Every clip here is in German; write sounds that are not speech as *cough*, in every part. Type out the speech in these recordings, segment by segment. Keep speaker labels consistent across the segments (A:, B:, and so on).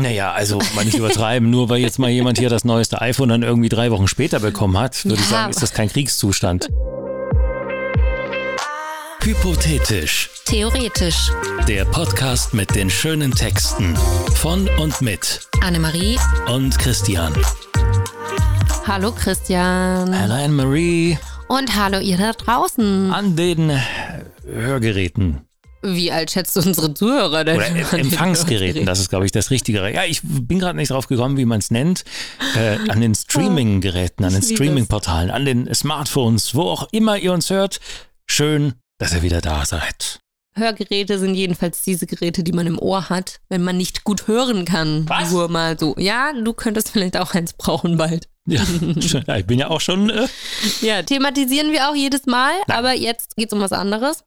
A: Naja, also mal nicht übertreiben, nur weil jetzt mal jemand hier das neueste iPhone dann irgendwie drei Wochen später bekommen hat, würde ich sagen, ist das kein Kriegszustand. Hypothetisch.
B: Theoretisch.
A: Der Podcast mit den schönen Texten von und mit
B: Annemarie.
A: und Christian.
B: Hallo Christian.
A: Hello Anne-Marie
B: Und hallo ihr da draußen.
A: an den Hörgeräten
B: Wie alt schätzt du unsere Zuhörer denn?
A: oder Empfangsgeräten, das ist glaube ich das Richtigere. Ja, ich bin gerade nicht drauf gekommen, wie man es nennt. Äh, an den Streaming-Geräten, an den
B: es.
A: Streaming-Portalen, an den Smartphones, wo auch immer ihr uns hört. Schön, dass ihr wieder da seid.
B: Hörgeräte sind jedenfalls diese Geräte, die man im Ohr hat, wenn man nicht gut hören kann.
A: Was?
B: Nur mal so. Ja, du könntest vielleicht auch eins brauchen bald.
A: Ja, *laughs* ich bin ja auch schon. Äh,
B: Ja, thematisieren wir auch jedes Mal, aber jetzt geht's um was anderes.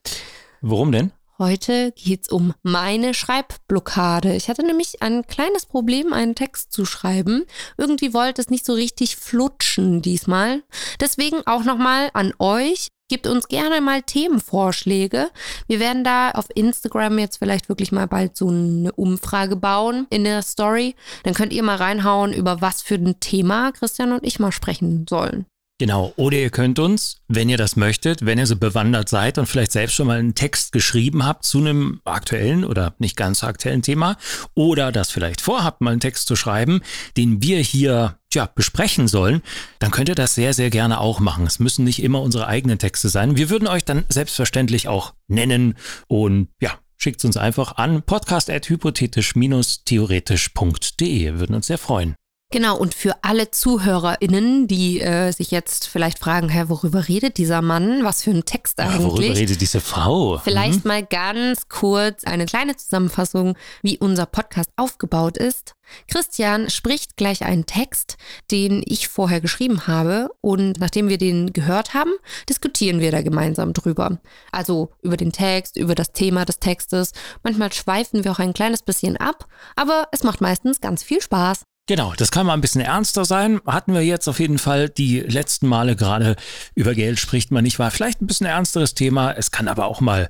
A: worum denn?
B: Heute geht's um meine Schreibblockade. Ich hatte nämlich ein kleines Problem, einen Text zu schreiben. Irgendwie wollte es nicht so richtig flutschen diesmal. Deswegen auch nochmal an euch. Gebt uns gerne mal Themenvorschläge. Wir werden da auf Instagram jetzt vielleicht wirklich mal bald so eine Umfrage bauen in der Story. Dann könnt ihr mal reinhauen, über was für ein Thema Christian und ich mal sprechen sollen.
A: Genau. Oder ihr könnt uns, wenn ihr das möchtet, wenn ihr so bewandert seid und vielleicht selbst schon mal einen Text geschrieben habt zu einem aktuellen oder nicht ganz so aktuellen Thema oder das vielleicht vorhabt, mal einen Text zu schreiben, den wir hier tja, besprechen sollen, dann könnt ihr das sehr, sehr gerne auch machen. Es müssen nicht immer unsere eigenen Texte sein. Wir würden euch dann selbstverständlich auch nennen und ja, schickt uns einfach an podcast.hypothetisch-theoretisch.de. Wir würden uns sehr freuen.
B: Genau, und für alle ZuhörerInnen, die äh, sich jetzt vielleicht fragen, hä, worüber redet dieser Mann? Was für ein Text
A: Ja, worüber
B: eigentlich?
A: redet diese Frau?
B: Vielleicht mal ganz kurz eine kleine Zusammenfassung, wie unser Podcast aufgebaut ist. Christian spricht gleich einen Text, den ich vorher geschrieben habe. Und nachdem wir den gehört haben, diskutieren wir da gemeinsam drüber. Also über den Text, über das Thema des Textes. Manchmal schweifen wir auch ein kleines bisschen ab, aber es macht meistens ganz viel Spaß.
A: Genau, das kann mal ein bisschen ernster sein. Hatten wir jetzt auf jeden Fall die letzten Male gerade über Geld spricht man nicht, war vielleicht ein bisschen ernsteres Thema. Es kann aber auch mal,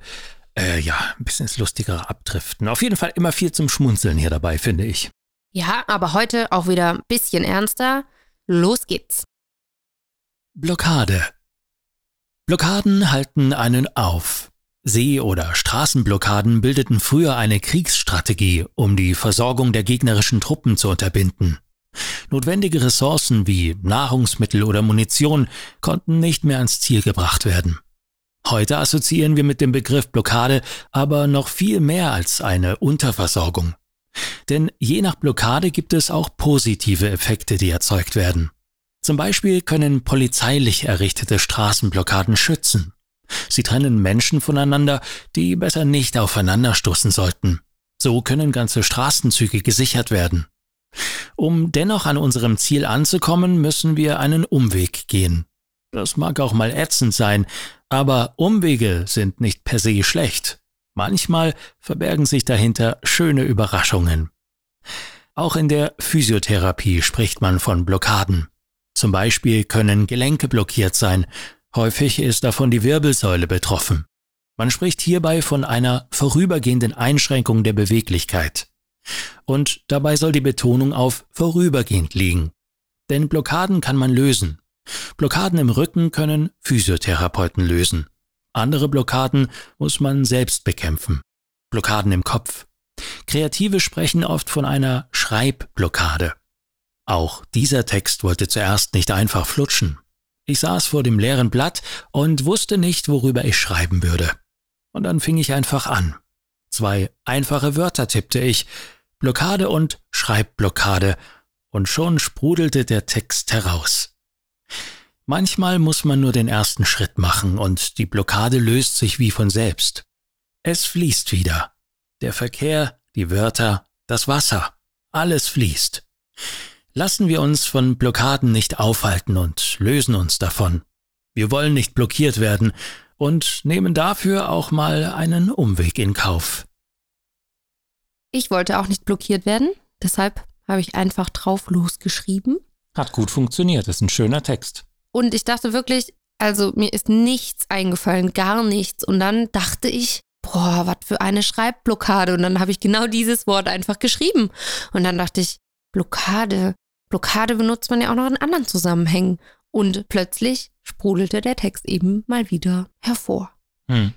A: äh, ja, ein bisschen ins Lustigere abdriften. Auf jeden Fall immer viel zum Schmunzeln hier dabei, finde ich.
B: Ja, aber heute auch wieder ein bisschen ernster. Los geht's.
A: Blockade. Blockaden halten einen auf. See- oder Straßenblockaden bildeten früher eine Kriegsstrategie, um die Versorgung der gegnerischen Truppen zu unterbinden. Notwendige Ressourcen wie Nahrungsmittel oder Munition konnten nicht mehr ans Ziel gebracht werden. Heute assoziieren wir mit dem Begriff Blockade aber noch viel mehr als eine Unterversorgung. Denn je nach Blockade gibt es auch positive Effekte, die erzeugt werden. Zum Beispiel können polizeilich errichtete Straßenblockaden schützen. Sie trennen Menschen voneinander, die besser nicht aufeinanderstoßen sollten. So können ganze Straßenzüge gesichert werden. Um dennoch an unserem Ziel anzukommen, müssen wir einen Umweg gehen. Das mag auch mal ätzend sein, aber Umwege sind nicht per se schlecht. Manchmal verbergen sich dahinter schöne Überraschungen. Auch in der Physiotherapie spricht man von Blockaden. Zum Beispiel können Gelenke blockiert sein, häufig ist davon die Wirbelsäule betroffen. Man spricht hierbei von einer vorübergehenden Einschränkung der Beweglichkeit. Und dabei soll die Betonung auf vorübergehend liegen. Denn Blockaden kann man lösen. Blockaden im Rücken können Physiotherapeuten lösen. Andere Blockaden muss man selbst bekämpfen. Blockaden im Kopf. Kreative sprechen oft von einer Schreibblockade. Auch dieser Text wollte zuerst nicht einfach flutschen. Ich saß vor dem leeren Blatt und wusste nicht, worüber ich schreiben würde. Und dann fing ich einfach an. Zwei einfache Wörter tippte ich, Blockade und Schreibblockade, und schon sprudelte der Text heraus. Manchmal muss man nur den ersten Schritt machen und die Blockade löst sich wie von selbst. Es fließt wieder. Der Verkehr, die Wörter, das Wasser, alles fließt. Lassen wir uns von Blockaden nicht aufhalten und lösen uns davon. Wir wollen nicht blockiert werden und nehmen dafür auch mal einen Umweg in Kauf.
B: Ich wollte auch nicht blockiert werden, deshalb habe ich einfach drauf losgeschrieben.
A: Hat gut funktioniert, ist ein schöner Text.
B: Und ich dachte wirklich, also mir ist nichts eingefallen, gar nichts. Und dann dachte ich, boah, was für eine Schreibblockade. Und dann habe ich genau dieses Wort einfach geschrieben. Und dann dachte ich, Blockade. Blockade benutzt man ja auch noch in anderen Zusammenhängen. Und plötzlich sprudelte der Text eben mal wieder hervor.
A: Hm.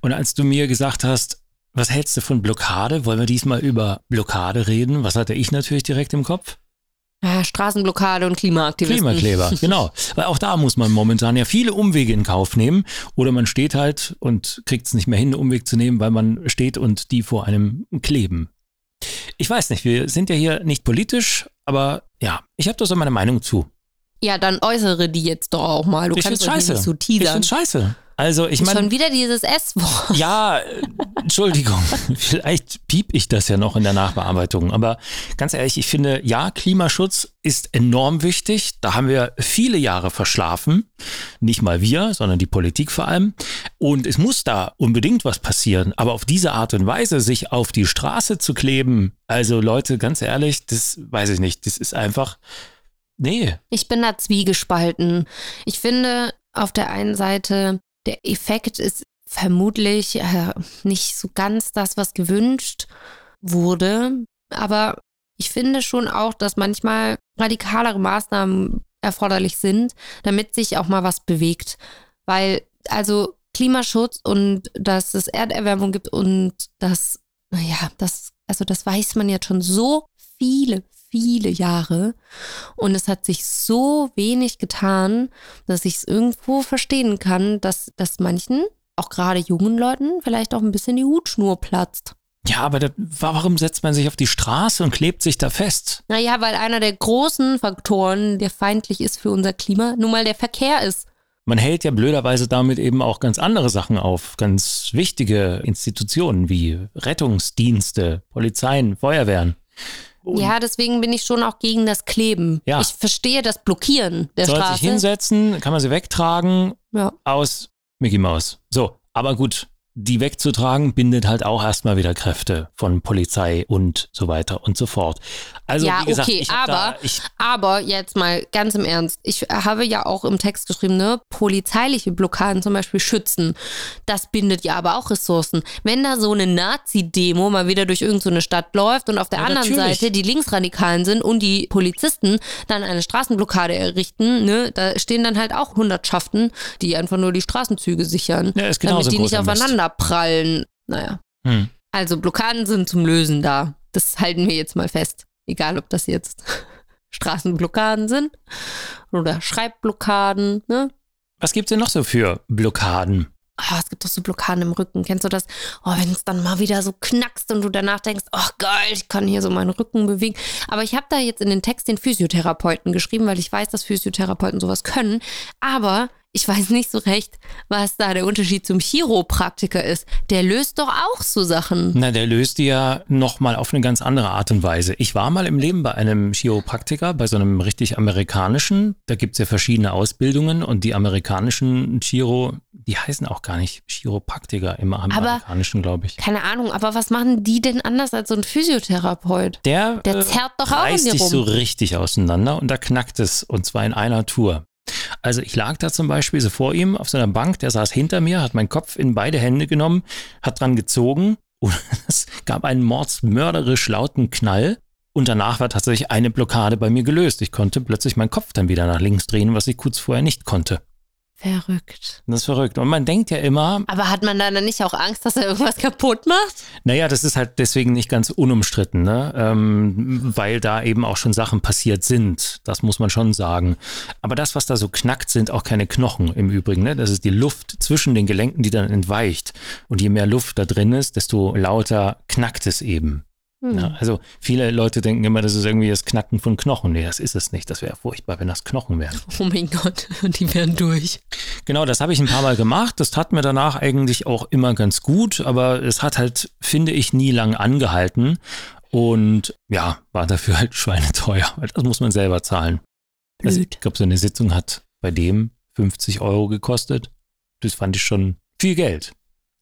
A: Und als du mir gesagt hast, was hältst du von Blockade? Wollen wir diesmal über Blockade reden? Was hatte ich natürlich direkt im Kopf?
B: Ja, Straßenblockade und Klimaaktivisten.
A: Klimakleber, *laughs* genau. Weil auch da muss man momentan ja viele Umwege in Kauf nehmen. Oder man steht halt und kriegt es nicht mehr hin, einen Umweg zu nehmen, weil man steht und die vor einem kleben. Ich weiß nicht, wir sind ja hier nicht politisch, aber ja, ich habe da so meine Meinung zu.
B: Ja, dann äußere die jetzt doch auch mal. Du
A: ich
B: kannst
A: find's scheiße.
B: nicht so
A: ich
B: teasern.
A: finde scheiße. Also ich meine,
B: Schon wieder dieses S-Wort.
A: ja, Entschuldigung, *laughs* vielleicht piep ich das ja noch in der Nachbearbeitung. Aber ganz ehrlich, ich finde, ja, Klimaschutz ist enorm wichtig. Da haben wir viele Jahre verschlafen. Nicht mal wir, sondern die Politik vor allem. Und es muss da unbedingt was passieren. Aber auf diese Art und Weise, sich auf die Straße zu kleben, also Leute, ganz ehrlich, das weiß ich nicht. Das ist einfach, nee.
B: Ich bin da zwiegespalten. Ich finde, auf der einen Seite, der Effekt ist vermutlich äh, nicht so ganz das, was gewünscht wurde. Aber ich finde schon auch, dass manchmal radikalere Maßnahmen erforderlich sind, damit sich auch mal was bewegt. Weil, also Klimaschutz und dass es Erderwärmung gibt und das, naja, das, also das weiß man jetzt schon so viele, viele Jahre. Und es hat sich so wenig getan, dass ich es irgendwo verstehen kann, dass, dass manchen, auch gerade jungen Leuten, vielleicht auch ein bisschen die Hutschnur platzt.
A: Ja, aber da, warum setzt man sich auf die Straße und klebt sich da fest?
B: Naja, weil einer der großen Faktoren, der feindlich ist für unser Klima, nun mal der Verkehr ist.
A: Man hält ja blöderweise damit eben auch ganz andere Sachen auf, ganz wichtige Institutionen wie Rettungsdienste, Polizeien, Feuerwehren. Und
B: Ja, deswegen bin ich schon auch gegen das Kleben.
A: Ja.
B: Ich verstehe das Blockieren der
A: soll sich
B: Straße.
A: hinsetzen, kann man sie wegtragen,
B: Ja.
A: aus Mickey Mouse. So, aber gut, die wegzutragen bindet halt auch erstmal wieder Kräfte von Polizei und so weiter und so fort. Also,
B: Ja,
A: wie gesagt,
B: okay, aber-
A: da, ich,
B: Aber jetzt mal ganz im Ernst. Ich habe ja auch im Text geschrieben, ne, polizeiliche Blockaden zum Beispiel schützen. Das bindet ja aber auch Ressourcen. Wenn da so eine Nazi-Demo mal wieder durch irgendeine so Stadt läuft und auf der
A: Ja,
B: anderen
A: natürlich.
B: Seite die Linksradikalen sind und die Polizisten dann eine Straßenblockade errichten, ne, da stehen dann halt auch Hundertschaften, die einfach nur die Straßenzüge sichern,
A: Ja,
B: damit die nicht aufeinander prallen. Naja.
A: hm.
B: Also Blockaden sind zum Lösen da. Das halten wir jetzt mal fest. Egal, ob das jetzt *laughs* Straßenblockaden sind oder Schreibblockaden. Ne?
A: Was gibt's denn noch so für Blockaden?
B: Ah, es gibt doch so Blockaden im Rücken. Kennst du das? Oh, wenn es dann mal wieder so knackst und du danach denkst, oh geil, ich kann hier so meinen Rücken bewegen. Aber ich habe da jetzt in den Text den Physiotherapeuten geschrieben, weil ich weiß, dass Physiotherapeuten sowas können. Aber ich weiß nicht so recht, was da der Unterschied zum Chiropraktiker ist. Der löst doch auch so Sachen.
A: Na, der löst die ja nochmal auf eine ganz andere Art und Weise. Ich war mal im Leben bei einem Chiropraktiker, bei so einem richtig amerikanischen. Da gibt's ja verschiedene Ausbildungen und die amerikanischen Chiro, die heißen auch gar nicht Chiropraktiker im amerikanischen, glaube ich.
B: Keine Ahnung, aber was machen die denn anders als so ein Physiotherapeut?
A: Der,
B: Der
A: äh,
B: zerrt doch auch in
A: reißt
B: dir
A: dich
B: rum.
A: so richtig auseinander und da knackt es und zwar in einer Tour. Also ich lag da zum Beispiel so vor ihm auf so Bank, der saß hinter mir, hat meinen Kopf in beide Hände genommen, hat dran gezogen und *laughs* es gab einen mordsmörderisch lauten Knall und danach war tatsächlich eine Blockade bei mir gelöst. Ich konnte plötzlich meinen Kopf dann wieder nach links drehen, was ich kurz vorher nicht konnte.
B: Verrückt.
A: Das ist verrückt. Und man denkt ja immer,
B: Aber hat man da dann nicht auch Angst, dass er irgendwas kaputt macht?
A: Naja, das ist halt deswegen nicht ganz unumstritten, ne? ähm, weil da eben auch schon Sachen passiert sind. Das muss man schon sagen. Aber das, was da so knackt, sind auch keine Knochen im Übrigen. Ne? Das ist die Luft zwischen den Gelenken, die dann entweicht. Und je mehr Luft da drin ist, desto lauter knackt es eben.
B: Hm.
A: Ja, also viele Leute denken immer, das ist irgendwie das Knacken von Knochen. Nee, das ist es nicht. Das wäre furchtbar, wenn das Knochen wären.
B: Oh mein Gott, *laughs* die werden durch.
A: Genau, das habe ich ein paar Mal gemacht. Das tat mir danach eigentlich auch immer ganz gut, aber es hat halt, finde ich, nie lang angehalten. Und ja, war dafür halt schweineteuer, weil das muss man selber zahlen. Also ich glaube, so eine Sitzung hat bei dem 50 Euro gekostet. Das fand ich schon viel Geld.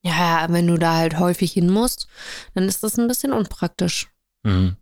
B: Ja, wenn du da halt häufig hin musst, dann ist das ein bisschen unpraktisch.
A: Mhm.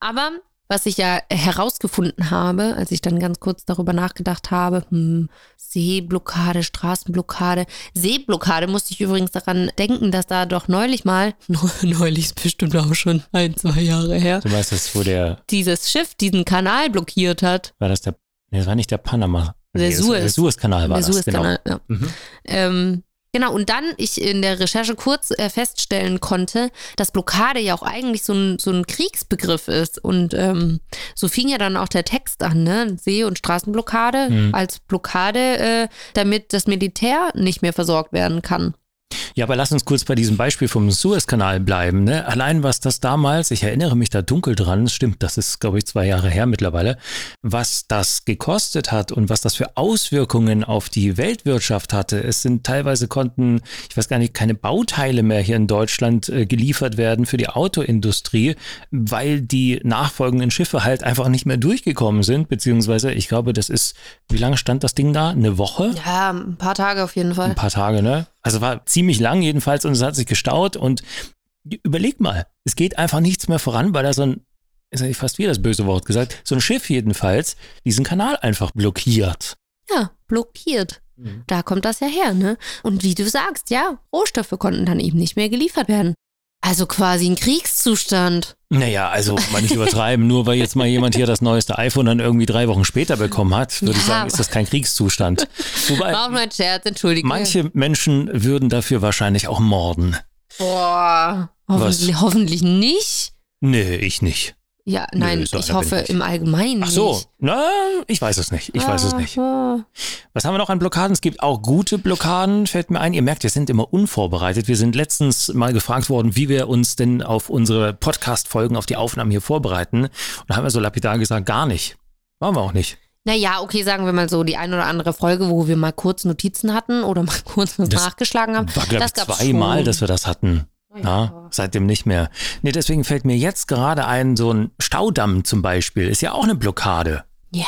B: Aber was ich ja herausgefunden habe, als ich dann ganz kurz darüber nachgedacht habe, hm, Seeblockade, Straßenblockade. Seeblockade musste ich übrigens daran denken, dass da doch neulich mal, *laughs* neulich ist bestimmt auch schon ein, zwei Jahre her.
A: Du weißt das, wo der.
B: Dieses Schiff diesen Kanal blockiert hat.
A: War das der. Nee, das war nicht der Panama.
B: Der Suez.
A: Der Suezkanal war
B: der
A: das,
B: Suezkanal,
A: genau.
B: ja. Mhm. Ähm, Genau, und dann ich in der Recherche kurz äh, feststellen konnte, dass Blockade ja auch eigentlich so ein, so ein Kriegsbegriff ist. Und ähm, so fing ja dann auch der Text an, ne? See- und Straßenblockade mhm. als Blockade, äh, damit das Militär nicht mehr versorgt werden kann.
A: Ja, aber lass uns kurz bei diesem Beispiel vom Suezkanal bleiben. Ne? Allein was das damals, ich erinnere mich da dunkel dran, stimmt, das ist, glaube ich, zwei Jahre her mittlerweile, was das gekostet hat und was das für Auswirkungen auf die Weltwirtschaft hatte. Es sind teilweise konnten, ich weiß gar nicht, keine Bauteile mehr hier in Deutschland äh, geliefert werden für die Autoindustrie, weil die nachfolgenden Schiffe halt einfach nicht mehr durchgekommen sind, beziehungsweise ich glaube, das ist, wie lange stand das Ding da? Eine Woche?
B: Ja, ein paar Tage auf jeden Fall.
A: Ein paar Tage, ne? Also war ziemlich lang jedenfalls und es hat sich gestaut und überleg mal, es geht einfach nichts mehr voran, weil da so ein, ist eigentlich fast wie das böse Wort gesagt, so ein Schiff jedenfalls diesen Kanal einfach blockiert.
B: Ja, blockiert. Mhm. Da kommt das ja her, ne? Und wie du sagst, ja, Rohstoffe konnten dann eben nicht mehr geliefert werden. Also quasi ein Kriegszustand.
A: Naja, also mal nicht übertreiben, nur weil jetzt mal jemand hier das neueste iPhone dann irgendwie drei Wochen später bekommen hat, würde ja. ich sagen, ist das kein Kriegszustand.
B: Wobei, auch nur ein Scherz, entschuldige.
A: Manche Menschen würden dafür wahrscheinlich auch morden.
B: Boah, hoffentlich, hoffentlich nicht.
A: Nee, ich nicht.
B: Ja, nein, Nö, ich hoffe im Allgemeinen.
A: Ach so, na, ich weiß es nicht. Ich weiß es nicht. Was haben wir noch an Blockaden? Es gibt auch gute Blockaden, fällt mir ein. Ihr merkt, wir sind immer unvorbereitet. Wir sind letztens mal gefragt worden, wie wir uns denn auf unsere Podcast-Folgen, auf die Aufnahmen hier vorbereiten. Und da haben wir so lapidar gesagt, gar nicht. Machen wir auch nicht.
B: Naja, okay, sagen wir mal so, die ein oder andere Folge, wo wir mal kurz Notizen hatten oder mal *laughs* kurz was das nachgeschlagen haben.
A: War, glaube ich, zweimal, dass wir das hatten. Ja. ja. seitdem nicht mehr. Nee, deswegen fällt mir jetzt gerade ein, so ein Staudamm zum Beispiel, ist ja auch eine Blockade.
B: Ja,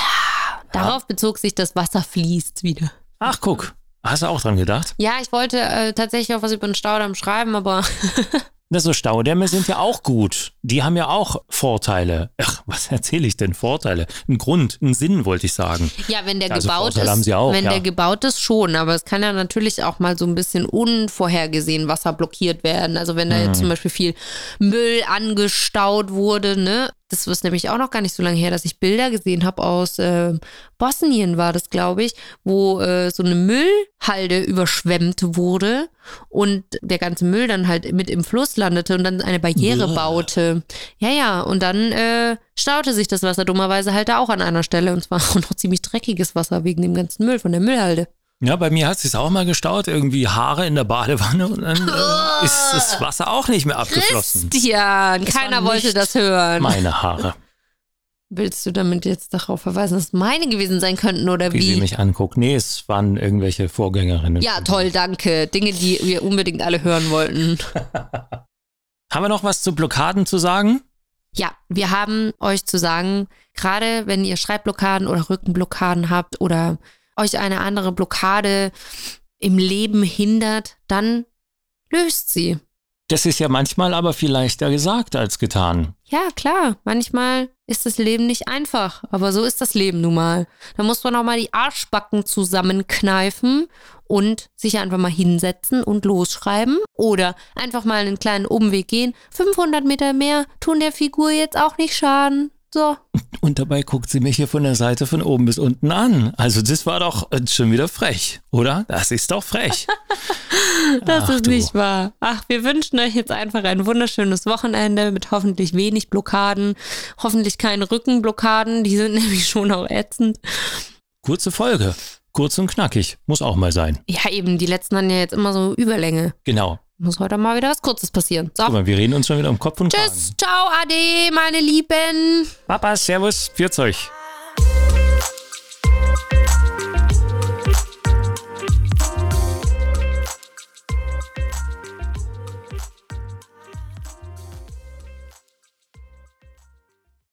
B: darauf ja. bezog sich, das Wasser fließt wieder.
A: Ach, guck. Hast du auch dran gedacht?
B: Ja, ich wollte äh, tatsächlich auch was über den Staudamm schreiben, aber *laughs*
A: Das so Staudämme sind ja auch gut. Die haben ja auch Vorteile. Ach, was erzähle ich denn? Vorteile? Ein Grund, ein Sinn, wollte ich sagen.
B: Ja, wenn der also gebaut Vorteile ist, auch, wenn ja. der gebaut ist, schon. Aber es kann ja natürlich auch mal so ein bisschen unvorhergesehen Wasser blockiert werden. Also wenn da jetzt mhm. zum Beispiel viel Müll angestaut wurde, ne? Das ist nämlich auch noch gar nicht so lange her, dass ich Bilder gesehen habe aus äh, Bosnien, war das, glaube ich, wo äh, so eine Müllhalde überschwemmt wurde und der ganze Müll dann halt mit im Fluss landete und dann eine Barriere Uah. baute. Ja, ja, und dann äh, staute sich das Wasser dummerweise halt da auch an einer Stelle und zwar *laughs* auch noch ziemlich dreckiges Wasser wegen dem ganzen Müll von der Müllhalde.
A: Ja, bei mir hat es sich auch mal gestaut, irgendwie Haare in der Badewanne und dann *laughs* äh, ist das Wasser auch nicht mehr abgeflossen.
B: Christian, keiner wollte das hören.
A: Meine Haare.
B: Willst du damit jetzt darauf verweisen, dass es meine gewesen sein könnten oder wie?
A: Wie sie mich anguckt. Nee, es waren irgendwelche Vorgängerinnen.
B: Ja, toll, danke. Dinge, die wir unbedingt alle hören wollten. *laughs*
A: haben wir noch was zu Blockaden zu sagen?
B: Ja, wir haben euch zu sagen, gerade wenn ihr Schreibblockaden oder Rückenblockaden habt oder euch eine andere Blockade im Leben hindert, dann löst sie.
A: Das ist ja manchmal aber viel leichter gesagt als getan.
B: Ja, klar. Manchmal ist das Leben nicht einfach, aber so ist das Leben nun mal. Da muss man auch mal die Arschbacken zusammenkneifen und sich einfach mal hinsetzen und losschreiben oder einfach mal einen kleinen Umweg gehen. 500 Meter mehr tun der Figur jetzt auch nicht schaden. So.
A: Und dabei guckt sie mich hier von der Seite von oben bis unten an. Also das war doch äh, schon wieder frech, oder? Das ist doch frech. *laughs*
B: das Ach, ist du. nicht wahr. Ach, wir wünschen euch jetzt einfach ein wunderschönes Wochenende mit hoffentlich wenig Blockaden, hoffentlich keine Rückenblockaden, die sind *laughs* nämlich schon auch ätzend.
A: Kurze Folge. Kurz und knackig. Muss auch mal sein.
B: Ja, eben. Die letzten haben ja jetzt immer so Überlänge.
A: Genau.
B: Muss heute mal wieder was Kurzes passieren.
A: So. Guck mal, wir reden uns schon wieder um Kopf und
B: Tschüss, Kragen. ciao, Ade, meine Lieben.
A: Papa, Servus, führt's euch.